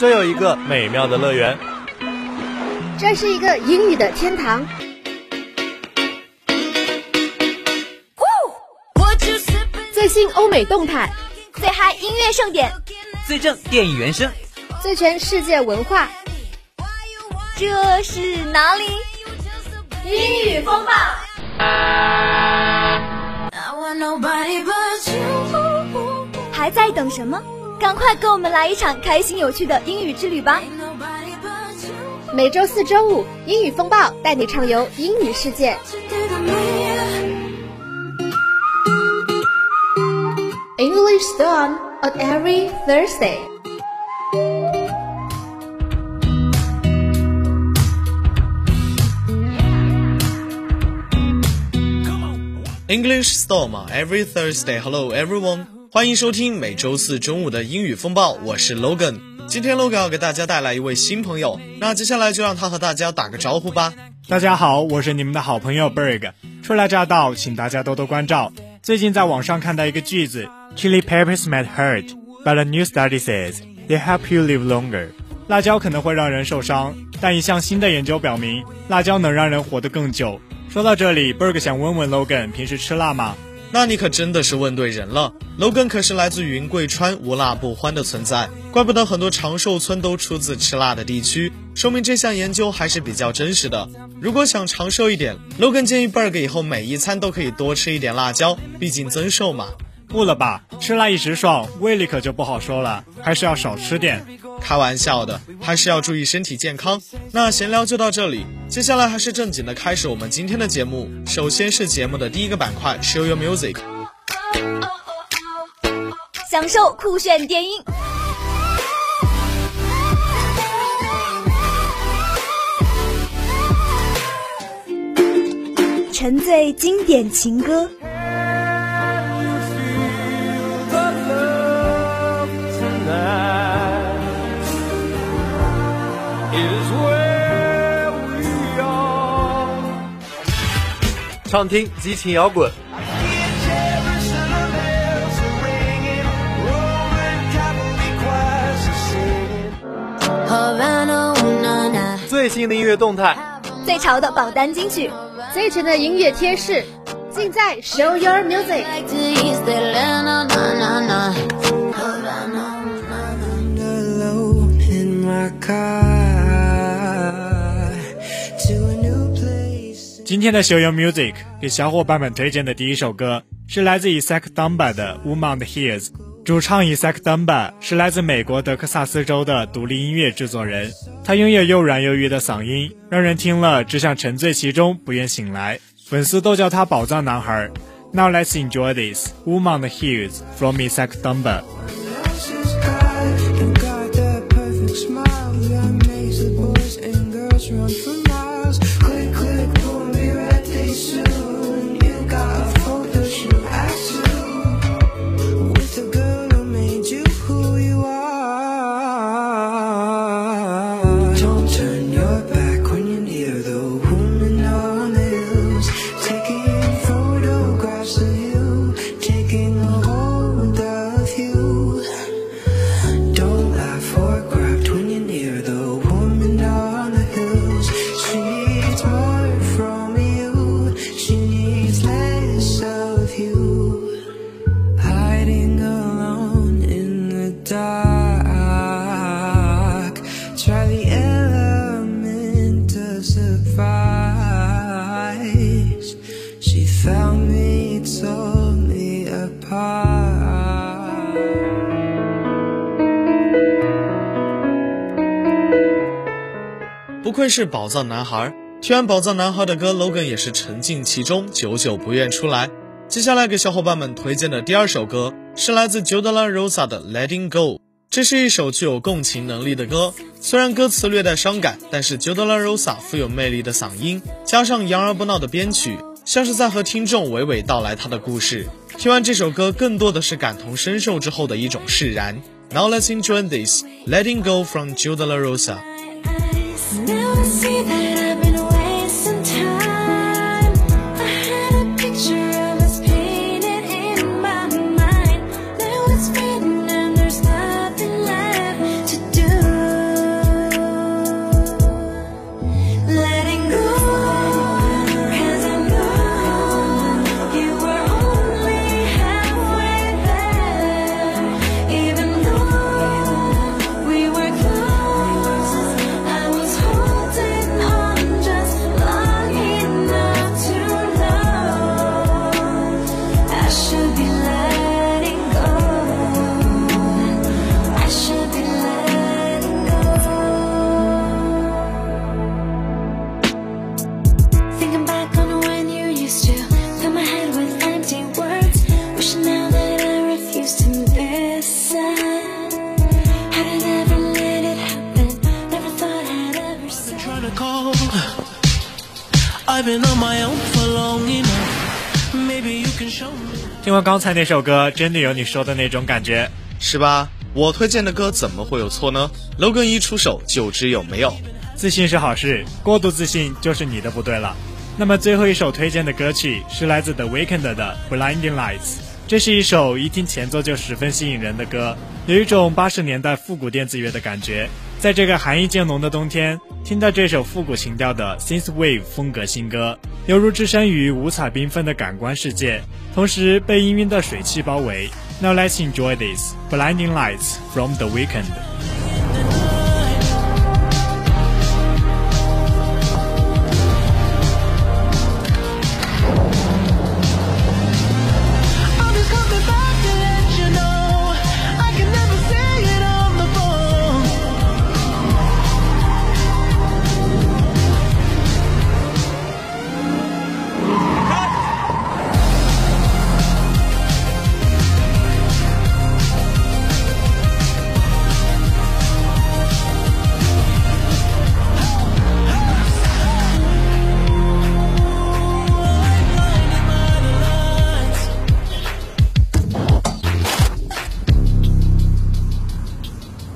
这有一个美妙的乐园，这是一个英语的天堂。最新欧美动态，最嗨音乐盛典，最正电影原声，最全世界文化。这是哪里？英语风暴。还在等什么？赶快跟我们来一场开心有趣的英语之旅吧！每周四、周五，英语风暴带你畅游英语世界。English Stone on every Thursday. English Storm every Thursday. Hello everyone. 欢迎收听每周四中午的英语风暴，我是 Logan。今天 Logan 要给大家带来一位新朋友，那接下来就让他和大家打个招呼吧。大家好，我是你们的好朋友 Berg。初来乍到，请大家多多关照。最近在网上看到一个句子，Chili peppers might hurt, but a new study says they help you live longer。辣椒可能会让人受伤，但一项新的研究表明，辣椒能让人活得更久。说到这里，Berg 想问问 Logan，平时吃辣吗？那你可真的是问对人了。Logan 可是来自云贵川，无辣不欢的存在，怪不得很多长寿村都出自吃辣的地区，说明这项研究还是比较真实的。如果想长寿一点，Logan 建议 Berg 以后每一餐都可以多吃一点辣椒，毕竟增寿嘛。不了吧，吃辣一时爽，胃里可就不好受了，还是要少吃点。开玩笑的，还是要注意身体健康。那闲聊就到这里，接下来还是正经的开始我们今天的节目。首先是节目的第一个板块，Show Your Music，享受酷炫电音，沉醉经典情歌。畅听激情摇滚，最新的音乐动态，最潮的榜单金曲，最全的音乐贴士，尽在 Show Your Music。今天的 showyou Music 给小伙伴们推荐的第一首歌是来自 Isaac Dumba 的《woman 的 hills》。主唱 Isaac Dumba 是来自美国德克萨斯州的独立音乐制作人，他拥有又软又欲的嗓音，让人听了只想沉醉其中，不愿醒来。粉丝都叫他“宝藏男孩”。Now let's enjoy this《woman 的 hills》from Isaac Dumba。是宝藏男孩，听完宝藏男孩的歌，Logan 也是沉浸其中，久久不愿出来。接下来给小伙伴们推荐的第二首歌是来自 j o d a l a Rosa 的《Letting Go》，这是一首具有共情能力的歌。虽然歌词略带伤感，但是 j o d a l a Rosa 富有魅力的嗓音，加上洋而不闹的编曲，像是在和听众娓娓道来他的故事。听完这首歌，更多的是感同身受之后的一种释然。Now let's enjoy this Letting Go from j o d a l a Rosa。see 刚才那首歌，真的有你说的那种感觉。是吧？我推荐的歌怎么会有错呢？logan 一出手就知有没有。自信是好事，过度自信就是你的不对了。那么最后一首推荐的歌曲是来自 The Weeknd 的《Blinding Lights》，这是一首一听前奏就十分吸引人的歌，有一种八十年代复古电子乐的感觉。在这个寒意渐浓的冬天，听到这首复古情调的 Synthwave 风格新歌，犹如置身于五彩缤纷的感官世界，同时被氤氲的水汽包围。Now let's enjoy this Blinding Lights from The weekend.。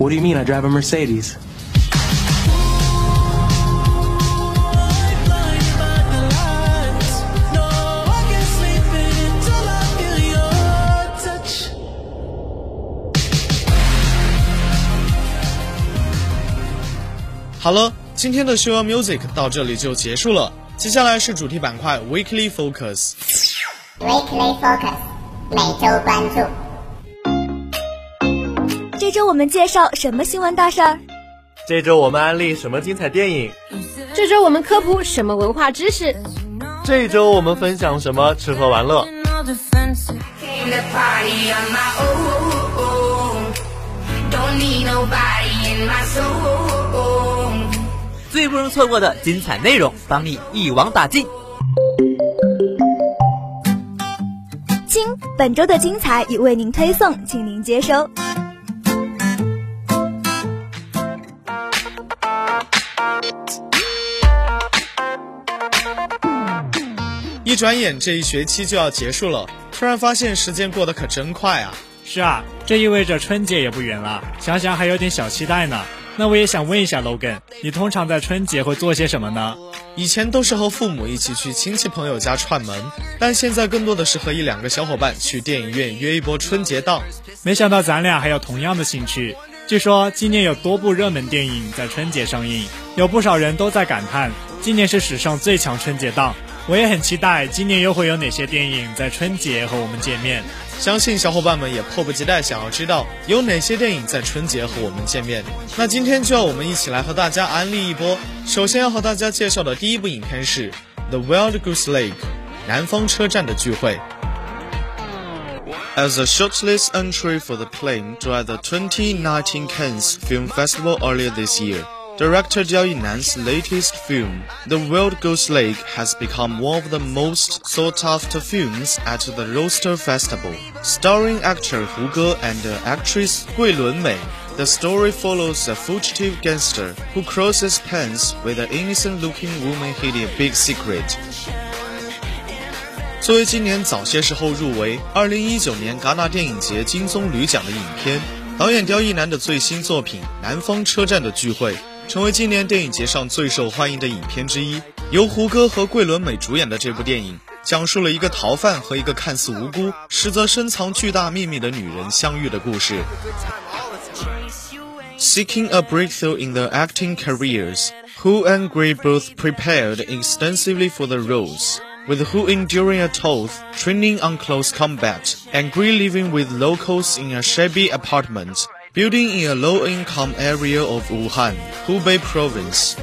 What do you mean I drive a Mercedes? Blinded by the lights. No, I can't sleep until I feel your touch. 好了，今天的 Show Music 到这里就结束了。接下来是主题板块 Weekly Focus。 Weekly Focus，每周关注。 这周我们介绍什么新闻大事儿？这周我们安利什么精彩电影？这周我们科普什么文化知识？这周我们分享什么吃喝玩乐.最不容错过的精彩内容，帮你一网打尽。亲，本周的精彩已为您推送，请您接收。一转眼这一学期就要结束了，突然发现时间过得可真快啊！是啊，这意味着春节也不远了，想想还有点小期待呢。那我也想问一下 Logan，你通常在春节会做些什么呢？以前都是和父母一起去亲戚朋友家串门，但现在更多的是和一两个小伙伴去电影院约一波春节档。没想到咱俩还有同样的兴趣。据说今年有多部热门电影在春节上映，有不少人都在感叹今年是史上最强春节档。我也很期待今年又会有哪些电影在春节和我们见面。相信小伙伴们也迫不及待想要知道有哪些电影在春节和我们见面。那今天就要我们一起来和大家安利一波。首先要和大家介绍的第一部影片是《The Wild Goose Lake》南方车站的聚会。As a shortlist entry for the plane during the 2019 Cannes Film Festival earlier this year, director Jiao Yinan's latest film, The Wild Goose Lake, has become one of the most sought-after films at the Roaster Festival. Starring actor Hu Ge and actress Gui Lunmei, the story follows a fugitive gangster who crosses paths with an innocent-looking woman hiding a big secret. 作为今年早些时候入围2019年戛纳电影节金棕榈奖的影片，导演刁亦男的最新作品《南方车站的聚会》 成为今年电影节上最受欢迎的影片之一。由胡歌和桂纶镁主演的这部电影，讲述了一个逃犯和一个看似无辜，实则深藏巨大秘密的女人相遇的故事。Seeking a breakthrough in their acting careers, Hu and Gray both prepared extensively for the roles with Hu enduring a tough training on close combat, and Gray living with locals in a shabby apartment, building in a low-income area of Wuhan, Hubei province.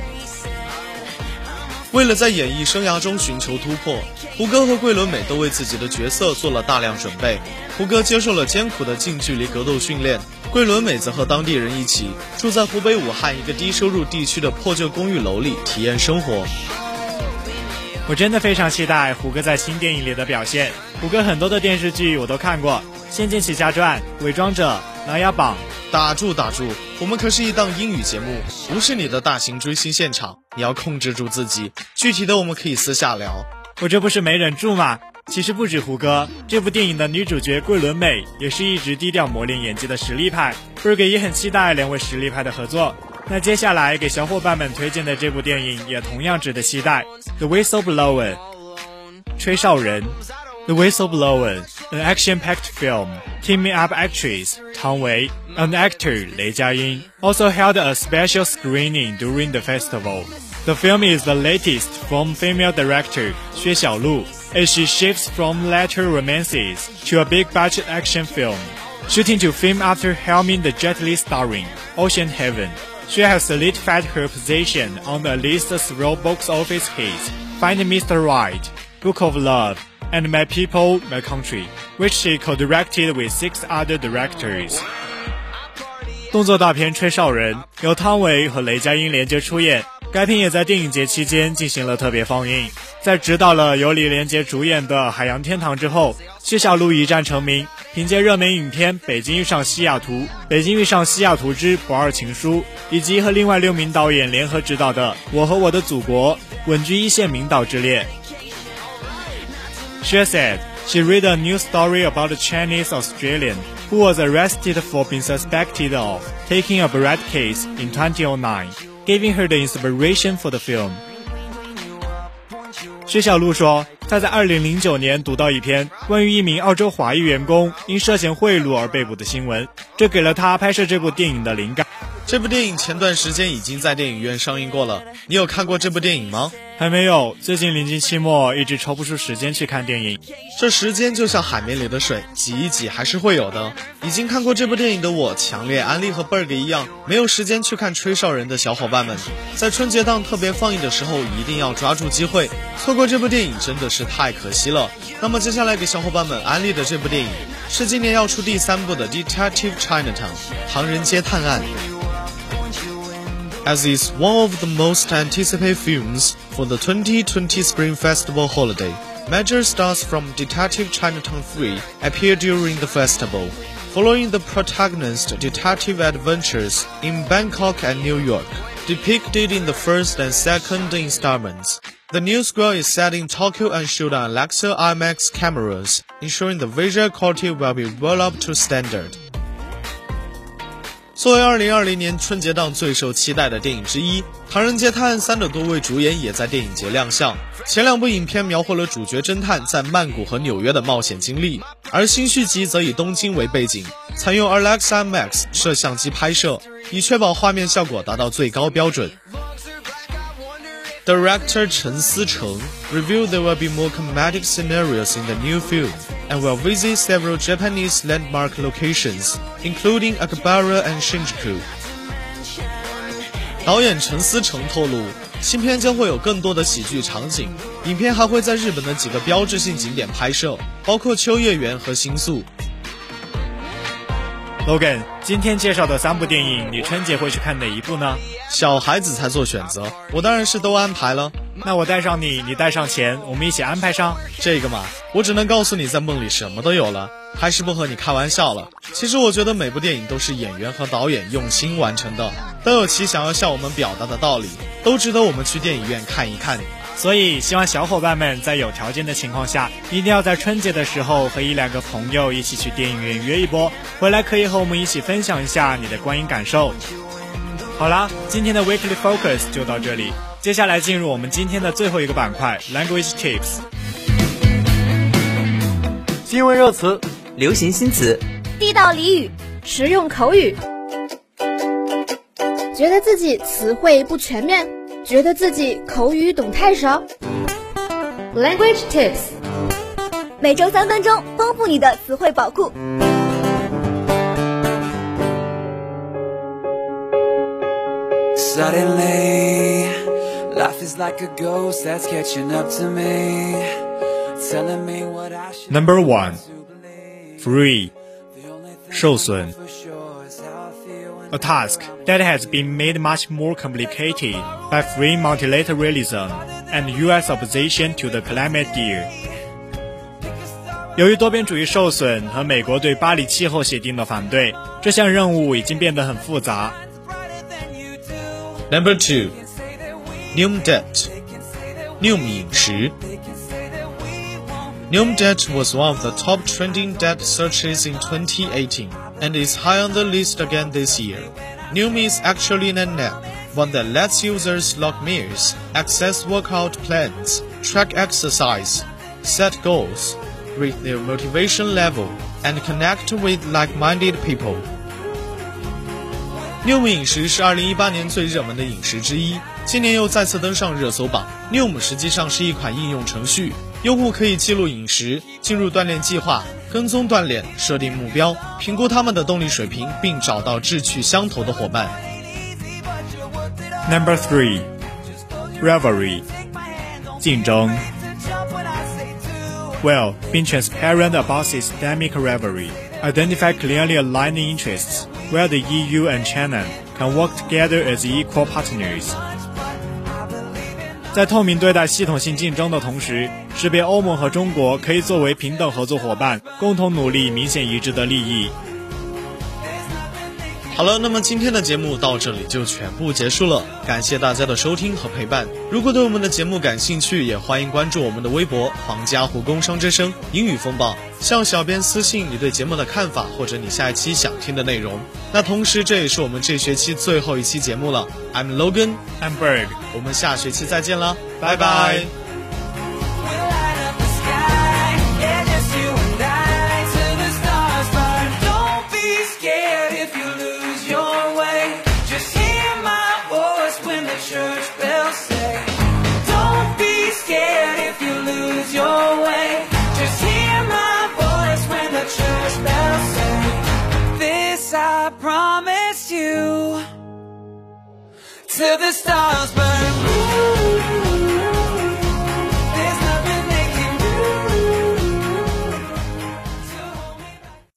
为了在演艺生涯中寻求突破，胡歌和桂纶镁都为自己的角色做了大量准备。胡歌接受了艰苦的近距离格斗训练，桂纶镁则和当地人一起住在湖北武汉一个低收入地区的破旧公寓楼里体验生活。我真的非常期待胡歌在新电影里的表现。胡歌很多的电视剧我都看过，《仙剑奇侠传》《伪装者》《琅琊榜》。打住打住，我们可是一档英语节目，不是你的大型追星现场，你要控制住自己。具体的我们可以私下聊。我这不是没忍住吗？其实不止胡歌，这部电影的女主角桂纶镁也是一直低调磨练演技的实力派。Berg 也很期待两位实力派的合作。那接下来给小伙伴们推荐的这部电影也同样值得期待，《The Whistleblower》吹哨人。The Whistleblower, an action-packed film, teaming up actress Tang Wei and actor Lei Jiaying, also held a special screening during the festival. The film is the latest from female director Xue Xiaolu, as she shifts from latter romances to a big-budget action film. Shooting to film after helming the Jet Li starring Ocean Heaven, she has solidified her position on the list of several box office hits, Find Mr. Right, Book of Love, and My People, My Country, which she co-directed with six other directors. 动作大片《吹哨人》由汤唯和雷佳音联结出演，该片也在电影节期间进行了特别放映。在执导了由李连杰主演的《海洋天堂》之后，谢小璐一战成名，凭借热门影片《北京遇上西雅图》《北京遇上西雅图之不二情书》，以及和另外六名导演联合执导的《我和我的祖国》，稳居一线名导之列。She said she read a news story about a Chinese Australian who was arrested for being suspected of taking a bread case in 2009, giving her the inspiration for the film. 薛晓璐说，她在2009年读到一篇关于一名澳洲华裔员工因涉嫌贿赂而被捕的新闻，这给了她拍摄这部电影的灵感。这部电影前段时间已经在电影院上映过了，你有看过这部电影吗？还没有，最近临近期末，一直抽不出时间去看电影。这时间就像海绵里的水，挤一挤还是会有的。已经看过这部电影的我，强烈安利和 Berg 一样，没有时间去看《吹哨人》的小伙伴们，在春节档特别放映的时候，一定要抓住机会，错过这部电影真的是太可惜了。那么接下来给小伙伴们安利的这部电影，是今年要出第三部的《Detective Chinatown》唐人街探案。As is one of the most anticipated films for the 2020 Spring Festival holiday. Major stars from Detective Chinatown 3 appear during the festival, following the protagonist's detective adventures in Bangkok and New York, depicted in the first and second installments. The new square is set in Tokyo and shot on Alexa IMAX cameras, ensuring the visual quality will be well up to standard. 作为2020年春节档最受期待的电影之一，《唐人街探案三》的多位主演也在电影节亮相。前两部影片描绘了主角侦探在曼谷和纽约的冒险经历，而新续集则以东京为背景，采用 Alexa Max 摄像机拍摄，以确保画面效果达到最高标准。Director Chen Sicheng revealed there will be more comedic scenarios in the new film and will visit several Japanese landmark locations, including Akihabara and Shinjuku. 导演陈思诚透露，新片将会有更多的喜剧场景，影片还会在日本的几个标志性景点拍摄，包括秋叶原和新宿。 Logan，今天介绍的三部电影，你春节会去看哪一部呢？小孩子才做选择，我当然是都安排了。那我带上你，你带上钱，我们一起安排上。这个嘛，我只能告诉你，在梦里什么都有了，还是不和你开玩笑了。其实我觉得每部电影都是演员和导演用心完成的，都有其想要向我们表达的道理，都值得我们去电影院看一看。所以，希望小伙伴们在有条件的情况下，一定要在春节的时候和一两个朋友一起去电影院约一波，回来可以和我们一起分享一下你的观影感受。好啦，今天的 Weekly Focus 就到这里，接下来进入我们今天的最后一个板块 Language Tips。新闻热词、流行新词、地道俚语、实用口语。觉得自己词汇不全面，觉得自己口语懂太少。Language Tips，每周三分钟，丰富你的词汇宝库。 Suddenly, life Life is like a ghost that's catching up to me, telling me what I should Number do one, to believe. Free, The only thing 受损 a task that has been made much more complicated by free multilateralism and U.S. opposition to the climate deal. 由于多边主义受损和美国对巴黎气候协定的反对，这项任务已经变得很复杂。 Number two, Neum debt. Neum 饮食 Neum debt was one of the top trending debt searches in 2018 and is high on the list again this year. Neum is actually an app, one that lets users log meals, access workout plans, track exercise, set goals, rate their motivation level, and connect with like-minded people. Neum 饮食是2018年最热门的饮食之一，今年又再次登上热搜榜。Neum 实际上是一款应用程序， 用户可以记录饮食、进入锻炼计划、跟踪锻炼、设定目标、评估他们的动力水平，并找到志趣相投的伙伴。Number three, rivalry, 竞争。Well, being transparent about systemic rivalry, identify clearly aligned interests where the EU and China can work together as equal partners. 在透明对待系统性竞争的同时，识别欧盟和中国可以作为平等合作伙伴，共同努力明显一致的利益。好了，那么今天的节目到这里就全部结束了，感谢大家的收听和陪伴。如果对我们的节目感兴趣，也欢迎关注我们的微博“皇家湖工商之声英语风暴”，向小编私信你对节目的看法或者你下一期想听的内容。那同时，这也是我们这学期最后一期节目了。I'm Logan，I'm Berg，我们下学期再见了，拜拜。the stars burn blue.